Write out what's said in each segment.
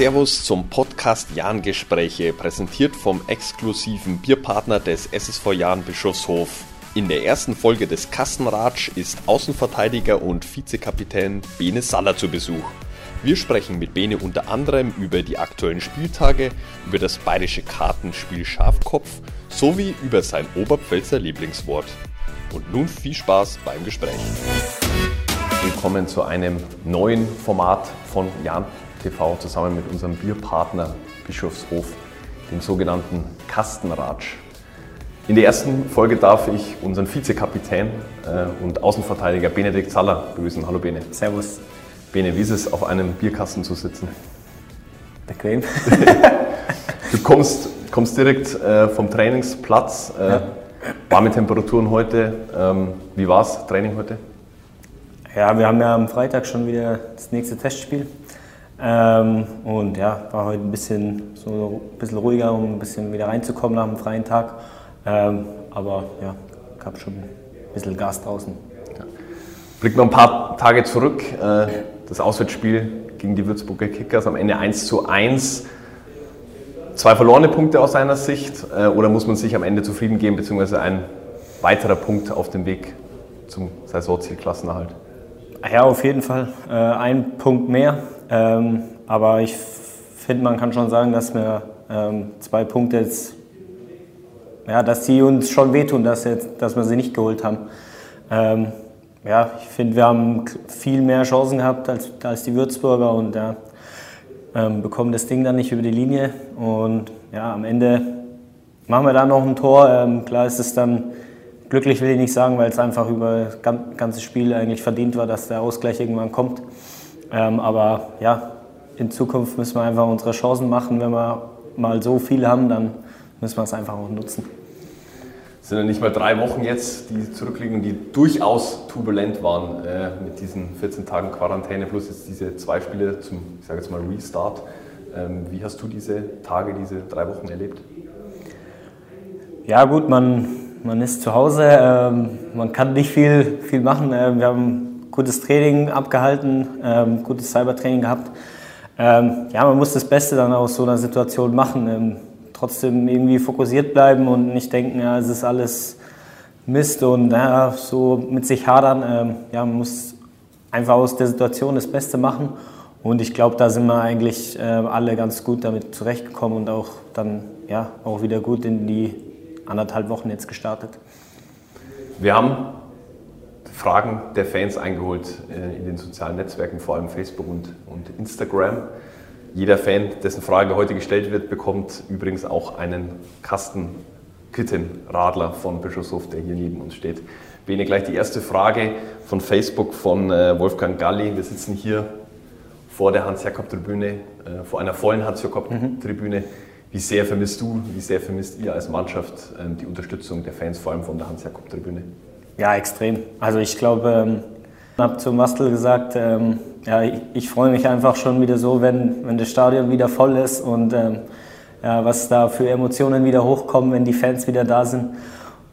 Servus zum Podcast Jahn-Gespräche, präsentiert vom exklusiven Bierpartner des SSV Jahn Bischofshof. In der ersten Folge des Kassenratsch ist Außenverteidiger und Vizekapitän Bene Saller zu Besuch. Wir sprechen mit Bene unter anderem über die aktuellen Spieltage, über das bayerische Kartenspiel Schafkopf sowie über sein Oberpfälzer Lieblingswort. Und nun viel Spaß beim Gespräch. Willkommen zu einem neuen Format von Jan TV zusammen mit unserem Bierpartner Bischofshof, dem sogenannten Kastenratsch. In der ersten Folge darf ich unseren Vizekapitän äh, und Außenverteidiger Benedikt Zaller begrüßen. Hallo Bene. Servus. Bene, wie ist es, auf einem Bierkasten zu sitzen? Bequem. du kommst, kommst direkt äh, vom Trainingsplatz. Äh, ja. Warme Temperaturen heute. Ähm, wie war es, Training heute? Ja, wir haben ja am Freitag schon wieder das nächste Testspiel. Ähm, und ja, war heute ein bisschen, so ein bisschen ruhiger, um ein bisschen wieder reinzukommen nach dem freien Tag. Ähm, aber ja, gab schon ein bisschen Gas draußen. Ja. Blicken wir ein paar Tage zurück. Äh, das Auswärtsspiel gegen die Würzburger Kickers am Ende 1 zu 1. Zwei verlorene Punkte aus seiner Sicht äh, oder muss man sich am Ende zufrieden geben, beziehungsweise ein weiterer Punkt auf dem Weg zum Saisonziel Klassenerhalt? Ja, auf jeden Fall. Äh, ein Punkt mehr. Ähm, aber ich finde, man kann schon sagen, dass wir ähm, zwei Punkte jetzt, ja, dass die uns schon wehtun, dass, jetzt, dass wir sie nicht geholt haben. Ähm, ja, ich finde, wir haben viel mehr Chancen gehabt als, als die Würzburger und ja, ähm, bekommen das Ding dann nicht über die Linie. Und ja, am Ende machen wir da noch ein Tor. Ähm, klar ist es dann glücklich, will ich nicht sagen, weil es einfach über das ganze Spiel eigentlich verdient war, dass der Ausgleich irgendwann kommt. Ähm, aber ja, in Zukunft müssen wir einfach unsere Chancen machen. Wenn wir mal so viel haben, dann müssen wir es einfach auch nutzen. Es sind ja nicht mal drei Wochen jetzt, die zurückliegen, die durchaus turbulent waren äh, mit diesen 14 Tagen Quarantäne plus jetzt diese zwei Spiele zum, ich sage jetzt mal, Restart. Ähm, wie hast du diese Tage, diese drei Wochen erlebt? Ja gut, man, man ist zu Hause, ähm, man kann nicht viel, viel machen. Äh, wir haben gutes Training abgehalten, ähm, gutes Cybertraining gehabt. Ähm, ja, man muss das Beste dann aus so einer Situation machen. Ähm, trotzdem irgendwie fokussiert bleiben und nicht denken, ja, es ist alles Mist und ja, so mit sich hadern. Ähm, ja, man muss einfach aus der Situation das Beste machen. Und ich glaube, da sind wir eigentlich äh, alle ganz gut damit zurechtgekommen und auch dann ja, auch wieder gut in die anderthalb Wochen jetzt gestartet. Wir haben Fragen der Fans eingeholt äh, in den sozialen Netzwerken, vor allem Facebook und, und Instagram. Jeder Fan, dessen Frage heute gestellt wird, bekommt übrigens auch einen Kasten Kittenradler von Bischofshof, der hier neben uns steht. Bene, gleich die erste Frage von Facebook von äh, Wolfgang Galli. Wir sitzen hier vor der Hans-Jakob-Tribüne, äh, vor einer vollen Hans-Jakob-Tribüne. Wie sehr vermisst du, wie sehr vermisst ihr als Mannschaft ähm, die Unterstützung der Fans, vor allem von der Hans-Jakob-Tribüne? Ja, extrem. Also ich glaube, ähm, ich habe zu Mastel gesagt, ähm, ja, ich, ich freue mich einfach schon wieder so, wenn, wenn das Stadion wieder voll ist und ähm, ja, was da für Emotionen wieder hochkommen, wenn die Fans wieder da sind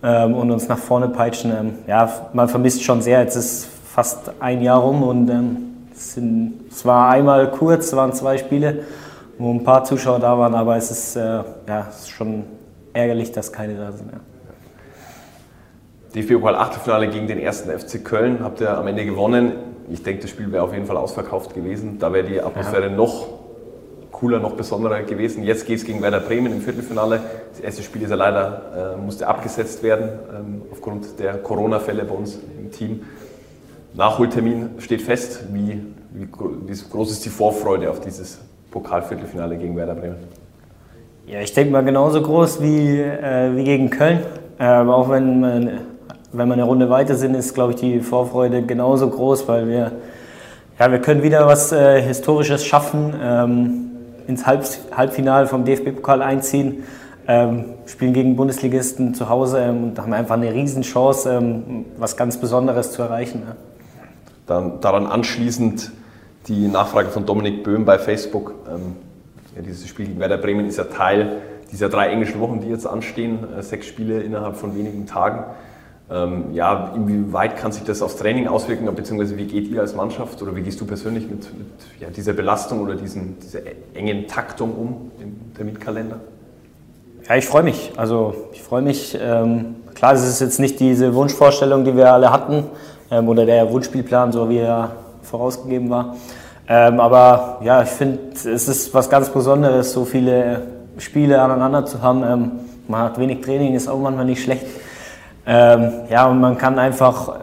ähm, und uns nach vorne peitschen. Ähm, ja, man vermisst schon sehr. Jetzt ist fast ein Jahr rum und ähm, es, sind, es war einmal kurz, es waren zwei Spiele, wo ein paar Zuschauer da waren, aber es ist, äh, ja, es ist schon ärgerlich, dass keine da sind. Ja. DFB-Pokal Achtelfinale gegen den ersten FC Köln habt ihr am Ende gewonnen. Ich denke, das Spiel wäre auf jeden Fall ausverkauft gewesen. Da wäre die Atmosphäre ja. noch cooler, noch besonderer gewesen. Jetzt geht es gegen Werder Bremen im Viertelfinale. Das erste Spiel ist ja leider, äh, musste abgesetzt werden ähm, aufgrund der Corona-Fälle bei uns im Team. Nachholtermin steht fest. Wie, wie, wie groß ist die Vorfreude auf dieses Pokalviertelfinale gegen Werder Bremen? Ja, ich denke mal genauso groß wie, äh, wie gegen Köln. Ähm, auch wenn man wenn wir eine Runde weiter sind, ist, glaube ich, die Vorfreude genauso groß, weil wir, ja, wir können wieder was äh, Historisches schaffen, ähm, ins Halb Halbfinale vom DFB-Pokal einziehen, ähm, spielen gegen Bundesligisten zu Hause ähm, und haben einfach eine Riesenchance, ähm, was ganz Besonderes zu erreichen. Ja. Dann, daran anschließend die Nachfrage von Dominik Böhm bei Facebook. Ähm, ja, dieses Spiel gegen Werder Bremen ist ja Teil dieser drei englischen Wochen, die jetzt anstehen, äh, sechs Spiele innerhalb von wenigen Tagen. Ähm, ja, inwieweit kann sich das aufs Training auswirken, beziehungsweise wie geht ihr als Mannschaft oder wie gehst du persönlich mit, mit ja, dieser Belastung oder diesen, dieser engen Taktung um im Terminkalender? Ja, ich freue mich. Also ich freue mich. Ähm, klar, es ist jetzt nicht diese Wunschvorstellung, die wir alle hatten ähm, oder der Wunschspielplan, so wie er vorausgegeben war. Ähm, aber ja, ich finde, es ist was ganz Besonderes, so viele Spiele aneinander zu haben. Ähm, man hat wenig Training, ist auch manchmal nicht schlecht. Ähm, ja, und man kann einfach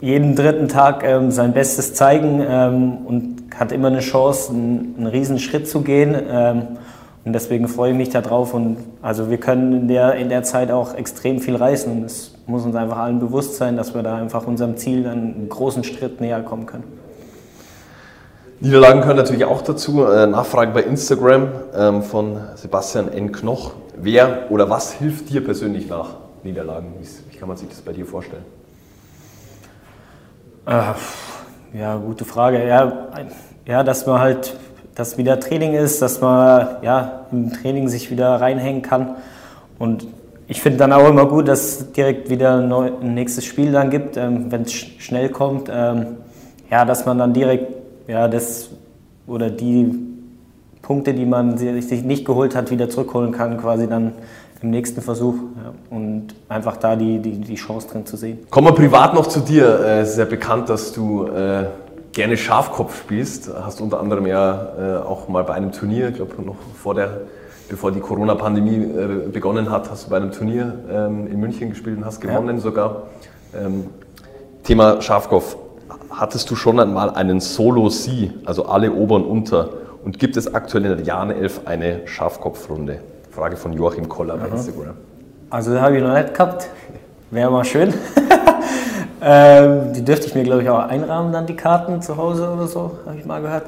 jeden dritten Tag ähm, sein Bestes zeigen ähm, und hat immer eine Chance, einen, einen riesen Schritt zu gehen. Und deswegen freue ich mich darauf. Und also wir können in der, in der Zeit auch extrem viel reißen. Und es muss uns einfach allen bewusst sein, dass wir da einfach unserem Ziel dann einen großen Schritt näher kommen können. Niederlagen können natürlich auch dazu. Äh, Nachfrage bei Instagram ähm, von Sebastian N. Knoch. Wer oder was hilft dir persönlich nach Niederlagen? Wie, kann man sich das bei dir vorstellen? Äh, ja, gute Frage. Ja, ja, dass man halt dass wieder Training ist, dass man ja, im Training sich wieder reinhängen kann. Und ich finde dann auch immer gut, dass es direkt wieder ein nächstes Spiel dann gibt, ähm, wenn es sch schnell kommt. Ähm, ja, dass man dann direkt ja, das oder die Punkte, die man sich nicht geholt hat, wieder zurückholen kann, quasi dann im nächsten Versuch ja, und einfach da die, die, die Chance drin zu sehen. Kommen wir privat noch zu dir. Äh, es ist ja bekannt, dass du äh, gerne Schafkopf spielst. Hast unter anderem ja äh, auch mal bei einem Turnier, ich glaube noch vor der, bevor die Corona-Pandemie äh, begonnen hat, hast du bei einem Turnier ähm, in München gespielt und hast gewonnen ja. sogar. Ähm, Thema Schafkopf. Hattest du schon einmal einen Solo-Sie, also alle Ober und Unter? Und gibt es aktuell in der Jahre 11 eine Schafkopfrunde? Frage von Joachim Koller bei Instagram. Also, das habe ich noch nicht gehabt. Wäre mal schön. Ähm, die dürfte ich mir, glaube ich, auch einrahmen, dann die Karten zu Hause oder so, habe ich mal gehört.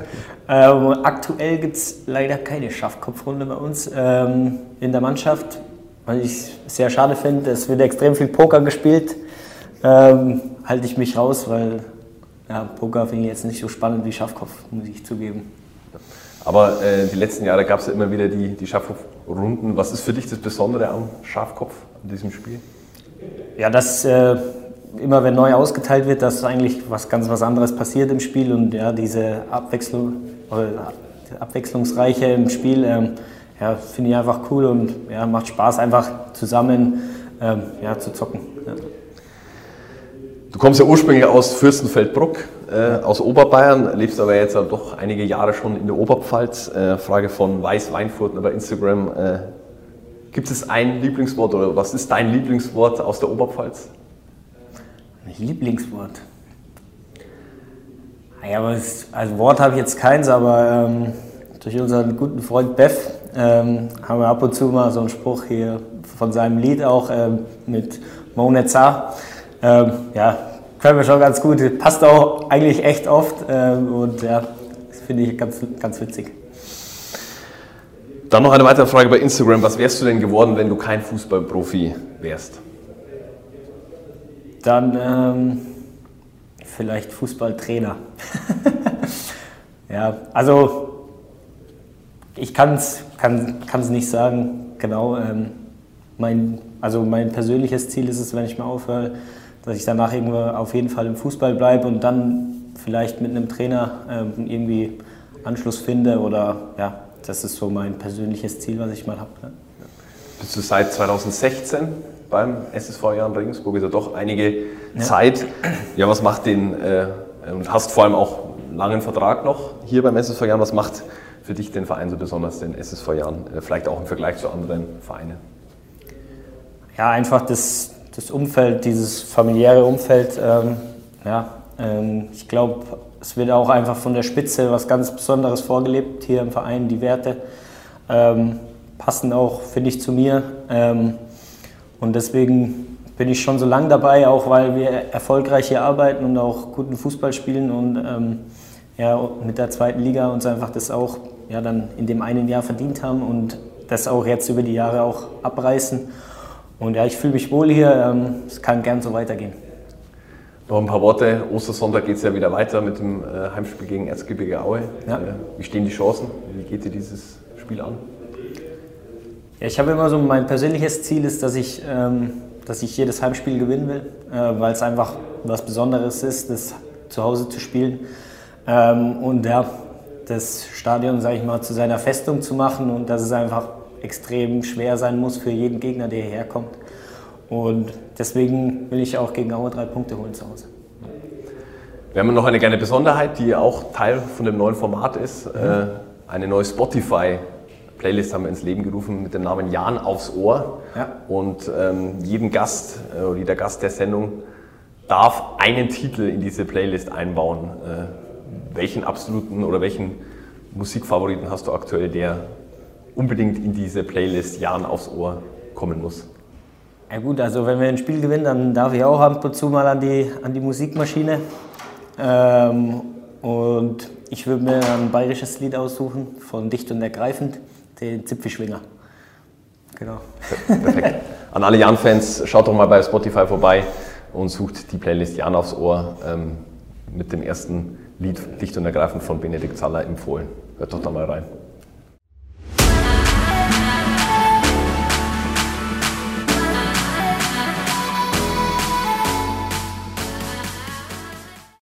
Ähm, aktuell gibt es leider keine Schafkopfrunde bei uns ähm, in der Mannschaft, weil ich sehr schade finde. Es wird extrem viel Poker gespielt. Ähm, halte ich mich raus, weil ja, Poker finde ich jetzt nicht so spannend wie Schafkopf, muss ich zugeben. Aber äh, die letzten Jahre gab es ja immer wieder die, die Schafkopfrunden. Was ist für dich das Besondere am Schafkopf, an diesem Spiel? Ja, das. Äh, immer wenn neu ausgeteilt wird, dass eigentlich was ganz was anderes passiert im Spiel und ja, diese Abwechslung, abwechslungsreiche im Spiel, ähm, ja, finde ich einfach cool und ja, macht Spaß, einfach zusammen ähm, ja, zu zocken. Ja. Du kommst ja ursprünglich aus Fürstenfeldbruck, äh, aus Oberbayern, lebst aber jetzt ja doch einige Jahre schon in der Oberpfalz. Äh, Frage von Weiß Weinfurt bei Instagram. Äh, gibt es ein Lieblingswort oder was ist dein Lieblingswort aus der Oberpfalz? Lieblingswort. Ja, aber also Wort habe ich jetzt keins, aber ähm, durch unseren guten Freund Bev ähm, haben wir ab und zu mal so einen Spruch hier von seinem Lied auch ähm, mit Monetza. Ähm, ja, können wir schon ganz gut. Passt auch eigentlich echt oft ähm, und ja, das finde ich ganz, ganz witzig. Dann noch eine weitere Frage bei Instagram. Was wärst du denn geworden, wenn du kein Fußballprofi wärst? Dann ähm, vielleicht Fußballtrainer. ja, also ich kann's, kann es nicht sagen, genau. Ähm, mein, also mein persönliches Ziel ist es, wenn ich mal aufhöre, dass ich danach irgendwo auf jeden Fall im Fußball bleibe und dann vielleicht mit einem Trainer ähm, irgendwie Anschluss finde oder ja, das ist so mein persönliches Ziel, was ich mal habe. Ja. Bist du seit 2016 beim SSV Jan Regensburg? Ist ja doch einige ja. Zeit. Ja, was macht den, äh, und hast vor allem auch einen langen Vertrag noch hier beim SSV Jan, was macht für dich den Verein so besonders, den SSV Jan, äh, vielleicht auch im Vergleich zu anderen Vereinen? Ja, einfach das, das Umfeld, dieses familiäre Umfeld. Ähm, ja, ähm, ich glaube, es wird auch einfach von der Spitze was ganz Besonderes vorgelebt hier im Verein, die Werte. Ähm, passen auch, finde ich, zu mir. Ähm, und deswegen bin ich schon so lange dabei, auch weil wir erfolgreich hier arbeiten und auch guten Fußball spielen und ähm, ja, mit der zweiten Liga uns einfach das auch ja, dann in dem einen Jahr verdient haben und das auch jetzt über die Jahre auch abreißen. Und ja, ich fühle mich wohl hier. Ähm, es kann gern so weitergehen. Noch ein paar Worte. Ostersonntag geht es ja wieder weiter mit dem äh, Heimspiel gegen Erzgebirge Aue. Ja. Äh, wie stehen die Chancen? Wie geht dir dieses Spiel an? Ja, ich habe immer so, mein persönliches Ziel ist, dass ich ähm, dass ich jedes Heimspiel gewinnen will, äh, weil es einfach was Besonderes ist, das zu Hause zu spielen. Ähm, und ja, das Stadion, sage ich mal, zu seiner Festung zu machen und dass es einfach extrem schwer sein muss für jeden Gegner, der hierher kommt. Und deswegen will ich auch gegen Aue drei Punkte holen zu Hause. Wir haben noch eine kleine Besonderheit, die auch Teil von dem neuen Format ist. Mhm. Eine neue Spotify-Playlist haben wir ins Leben gerufen mit dem Namen Jan aufs Ohr. Ja. Und ähm, jeden Gast äh, oder jeder Gast der Sendung darf einen Titel in diese Playlist einbauen. Äh, welchen absoluten oder welchen Musikfavoriten hast du aktuell, der unbedingt in diese Playlist Jan aufs Ohr kommen muss? Ja gut, also wenn wir ein Spiel gewinnen, dann darf ich auch ab und zu mal an die, an die Musikmaschine. Ähm, und ich würde mir ein bayerisches Lied aussuchen von Dicht und Ergreifend, den Zipfelschwinger. Genau. Perfekt. An alle Jan-Fans, schaut doch mal bei Spotify vorbei und sucht die Playlist Jan aufs Ohr ähm, mit dem ersten Lied Dicht und Ergreifend von Benedikt Zaller empfohlen. Hört doch da mal rein.